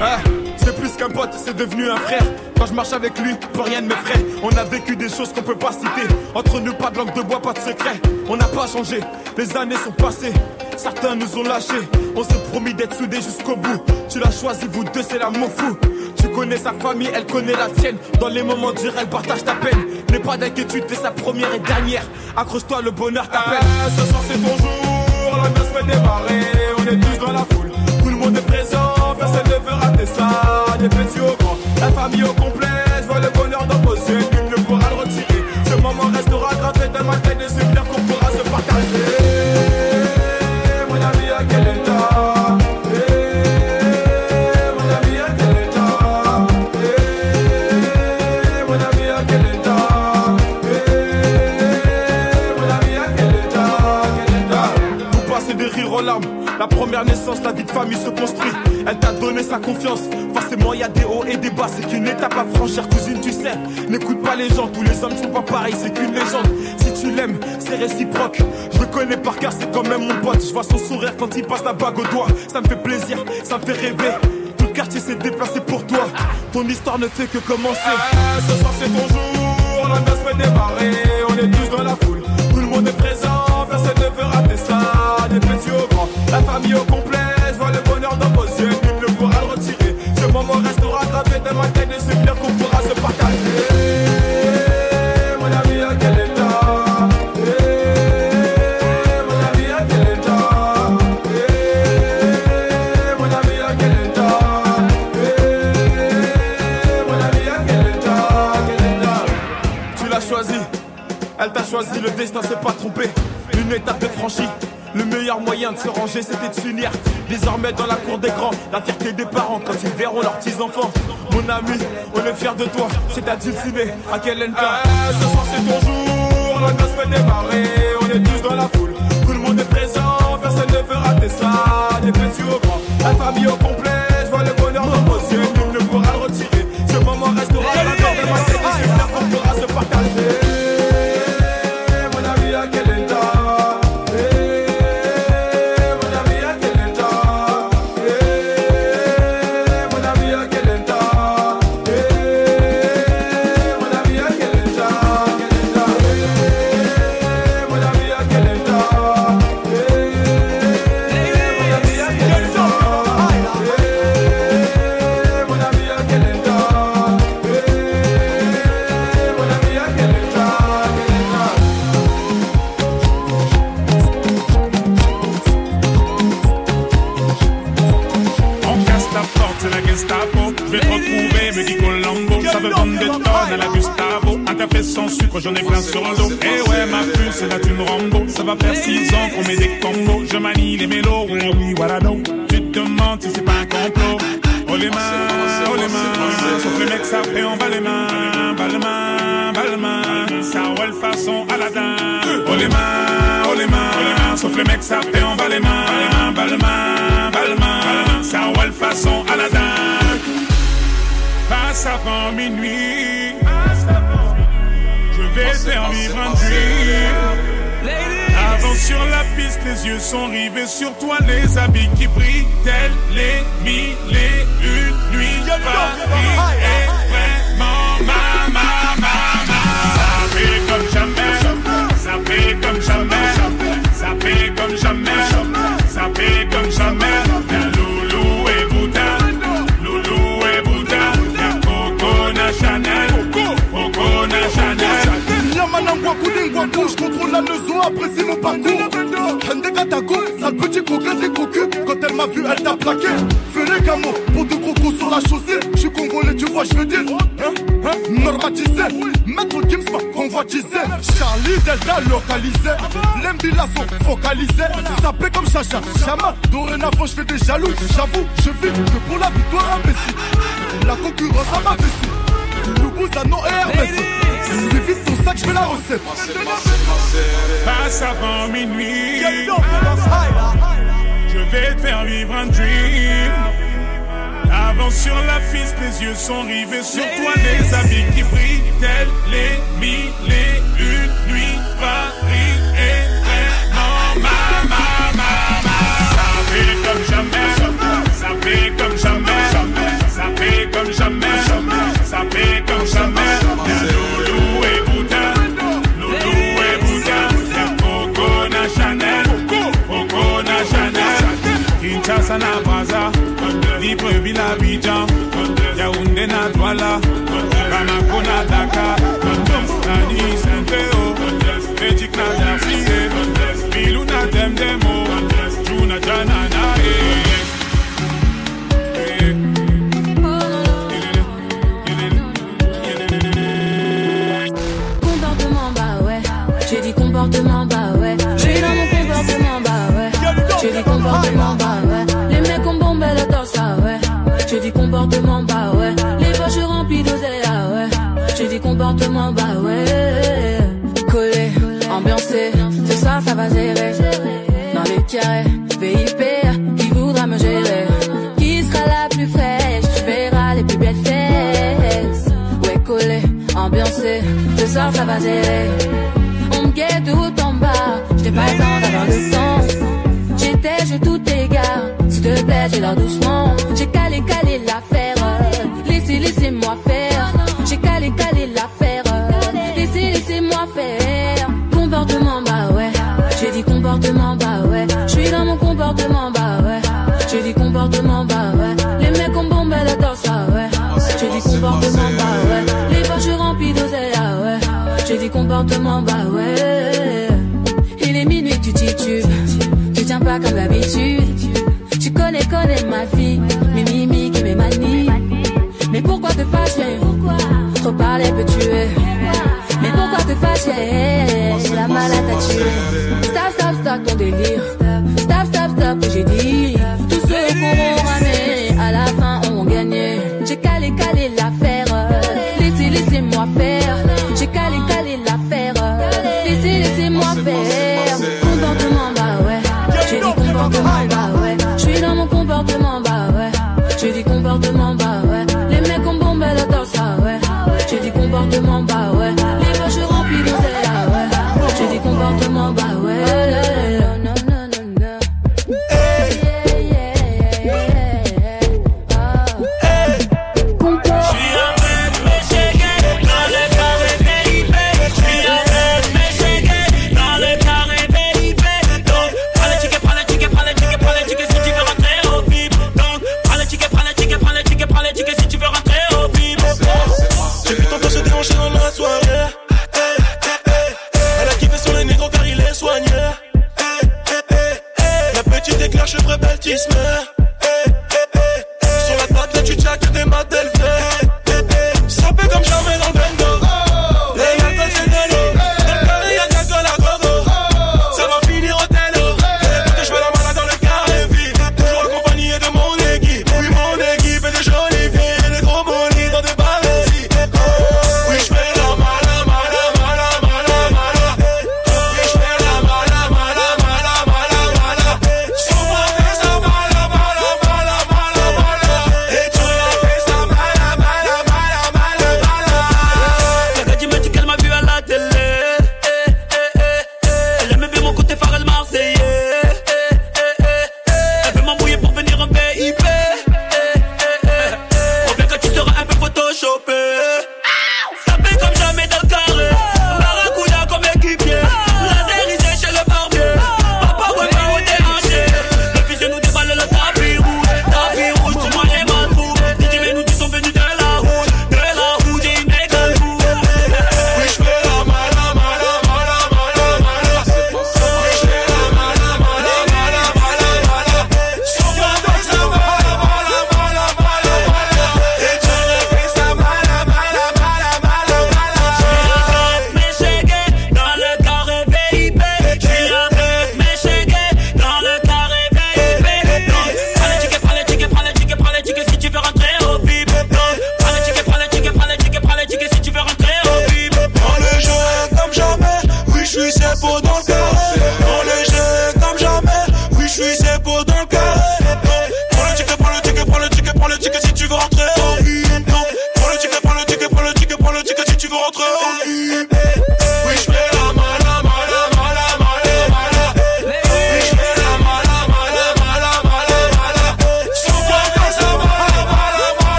Ah, c'est plus qu'un pote, c'est devenu un frère. Quand je marche avec lui, plus rien ne m'effraie. On a vécu des choses qu'on peut pas citer. Entre nous, pas de langue de bois, pas de secret. On n'a pas changé, les années sont passées. Certains nous ont lâchés. On s'est promis d'être soudés jusqu'au bout. Tu l'as choisi, vous deux, c'est l'amour fou. Tu connais sa famille, elle connaît la tienne. Dans les moments durs, elle partage ta peine. N'aie pas d'inquiétude, t'es sa première et dernière. Accroche-toi, le bonheur t'appelle. Ah, ce soir, c'est ton jour. La se fait démarrer. On est tous dans la foule. Des au. La famille au complet. Je vois le bonheur dans yeux. Nul ne pourra le retirer. Ce moment restera gravé dans ma tête. Et c'est clair qu'on pourra se partager. Mon ami, à quel état? Eh, Mon ami, à quel état? Eh, Mon ami, à quel Eh, Mon ami, à quel Vous passez des rires aux larmes. La première naissance, famille se construit. Elle t'a donné sa confiance. Forcément, y a des hauts et des bas. C'est qu'une étape à franchir, cousine, tu sais. N'écoute pas les gens, tous les hommes sont pas pareils. C'est qu'une légende. Si tu l'aimes, c'est réciproque. Je le connais par cœur, c'est quand même mon pote. Je vois son sourire quand il passe la bague au doigt. Ça me fait plaisir, ça me fait rêver. Tout le quartier s'est déplacé pour toi. Ton histoire ne fait que commencer. Ah, ce soir c'est ton jour, la danse fait démarrer, on est tous dans la foule, tout le monde est présent, personne ne veut rater ça, des petits au grand, la famille au complet, choisi, elle t'a choisi, le destin s'est pas trompé. Une étape est franchie. Le meilleur moyen de se ranger, c'était de s'unir. Désormais dans la cour des grands, la fierté des parents quand ils verront leurs petits-enfants. Mon ami, on est fiers de toi, c'est à Dulciné, à quel endroit Ah, ce soir c'est ton jour, la danse fait démarrer, on est tous dans la foule, tout le monde est présent, personne ne veut rater ça, des petits au grand, la famille au complet, retrouver, me dit Colombo. Ça veut vendre des tonnes à la Gustavo. Un café sans sucre, j'en ai plein sur le dos. Eh ouais, ma puce, c'est la thune Rambo. Ça va faire six ans qu'on met des combos. Je manie les mélos, oui, oui, voilà donc. Tu te demandes si c'est pas un complot. Oh les mains, oh les mains. Sauf les mecs, ça fait en bas les mains. Bas les mains, bas les mains. Ça roule façon Aladdin. Oh les mains, oh les mains. Les mains. Sauf les mecs, ça fait en bas les mains. Bas les mains, bas les mains. Ça roule façon Aladdin. Passe avant minuit. Je vais faire vivre un dream. Avant sur la piste, les yeux sont rivés sur toi, les habits qui brillent, tels les mille et une nuits. Paris Je contrôle la maison, apprécie mon parcours. Hende Katako, sale petit coquin des cocus. Quand elle m'a vu, elle t'a plaqué. Fais les camos pour deux gros coups sur la chaussée. Je suis congolais, tu vois, je veux dire. Hein, hein, normatisé. Maître Gims m'a convoitisé. Charlie Delta localisé. L'embila sont focalisés. Sapé comme Chacha, Chama. Dorénavant, je fais des jaloux. J'avoue, je vis que pour la victoire imbécile. La concurrence à ma vessie. Loubouzanon et Hermès. Lui vite ton sac, je fais la recette. Passe avant minuit. Je vais te faire vivre un dream. Avant sur la piste, les yeux sont rivés sur toi, les habits qui brillent, tels les mille la na Abidjan, Yaoundé na dwala, Bamako na Dakar, comportements, bah ouais. Collé, ambiancé, ce soir ça va gérer. Dans les carrés, VIP, qui voudra me gérer? Qui sera la plus fraîche? Tu verras les plus belles fesses. Ouais, collé, ambiancé, ce soir ça va gérer. On me guette de haut en bas, j'étais pas le temps d'avoir le. J'étais, j'ai tout égard, s'il te plaît, j'ai l'air doucement. J'ai calé comportement bas, ouais. Les mecs en bombe, elle adore ça, ouais. J'ai dit comportement bas, ouais. Les poches remplies d'oseille, ah ouais. J'ai dit comportement bas, ouais. Il est minuit, tu titubes. Tu tiens pas comme d'habitude. Tu connais, connais ma fille. Mes mimiques et mes manies. Mais pourquoi te fâcher? Trop parler peut tuer. Mais pourquoi te fâcher? La malade a tué. Stop, stop, stop ton délire. the mobile veux rentrer. Non, prends le ticket, prends le ticket, prends le ticket, prends le ticket si tu veux rentrer.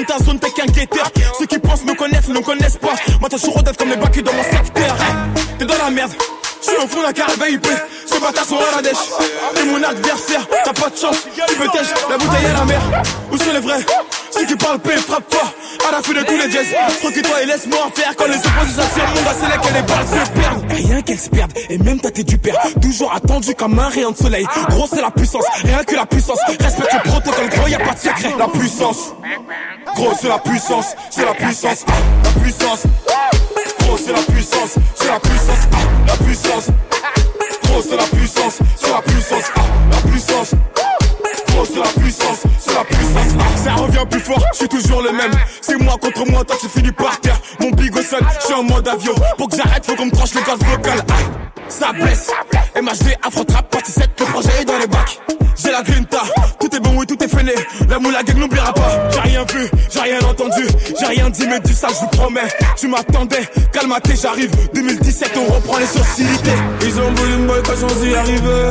Dans ta zone, t'es qu'un guetteur. Ceux qui pensent me connaissent, ne connaissent pas. Moi, t'as toujours comme les bacs dans mon secteur. T'es dans la merde. Je suis au fond d'un carré VIP, ce bâtard sont à la dèche. T'es mon adversaire, t'as pas de chance, tu peux tèche, la bouteille à la mer. Où sont les vrais? Ceux qui parlent paix, frappe fort, à la fin de tous les jazz. Tranquille-toi et laisse-moi en faire quand les opposés s'attirent. Mon gars, c'est que les balles se perdent. Rien qu'elles se perdent, et même t'as du père. Toujours attendu comme un rayon de soleil. Gros, c'est la puissance, rien que la puissance. Respecte le protocole, gros, y a pas de secret. La puissance, gros, c'est la puissance, c'est la puissance, la puissance c'est la puissance, c'est la puissance, la puissance. Gros, c'est la puissance, c'est la puissance, la puissance. C'est la puissance, c'est la puissance. Ça revient plus fort, je suis toujours le même. C'est moi contre moi, toi tu finis par terre. Mon big au sol, je suis en mode avion. Pour que j'arrête, faut qu'on me tranche le gaz vocal. Ça blesse. MHD, Afro Trap, partie 7, le projet est dans les bacs. J'ai la grinta, tout est bon, oui, tout est fainé. La moula gang n'oubliera pas. J'ai rien vu, j'ai rien entendu, j'ai rien dit, mais dis ça, je vous promets. Tu m'attendais, calme-toi, j'arrive. 2017, on reprend les sociétés. Ils ont voulu me boycotter sans y arriver.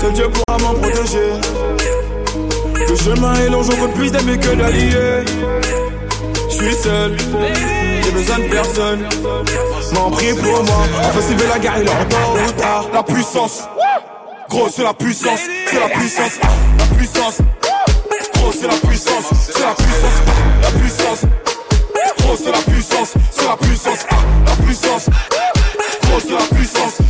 Seul Dieu pourra m'en protéger. Le chemin est long, j'en compte plus d'amis que d'alliés. Je suis seul, j'ai besoin de personne. M'en prie pour moi, enfin c'est la gare, il en temps ou. La puissance, gros c'est la puissance, c'est la puissance, la puissance. Gros c'est la puissance, c'est la puissance, la puissance. Gros c'est la puissance, c'est la puissance, ah, la puissance. Gros c'est la puissance.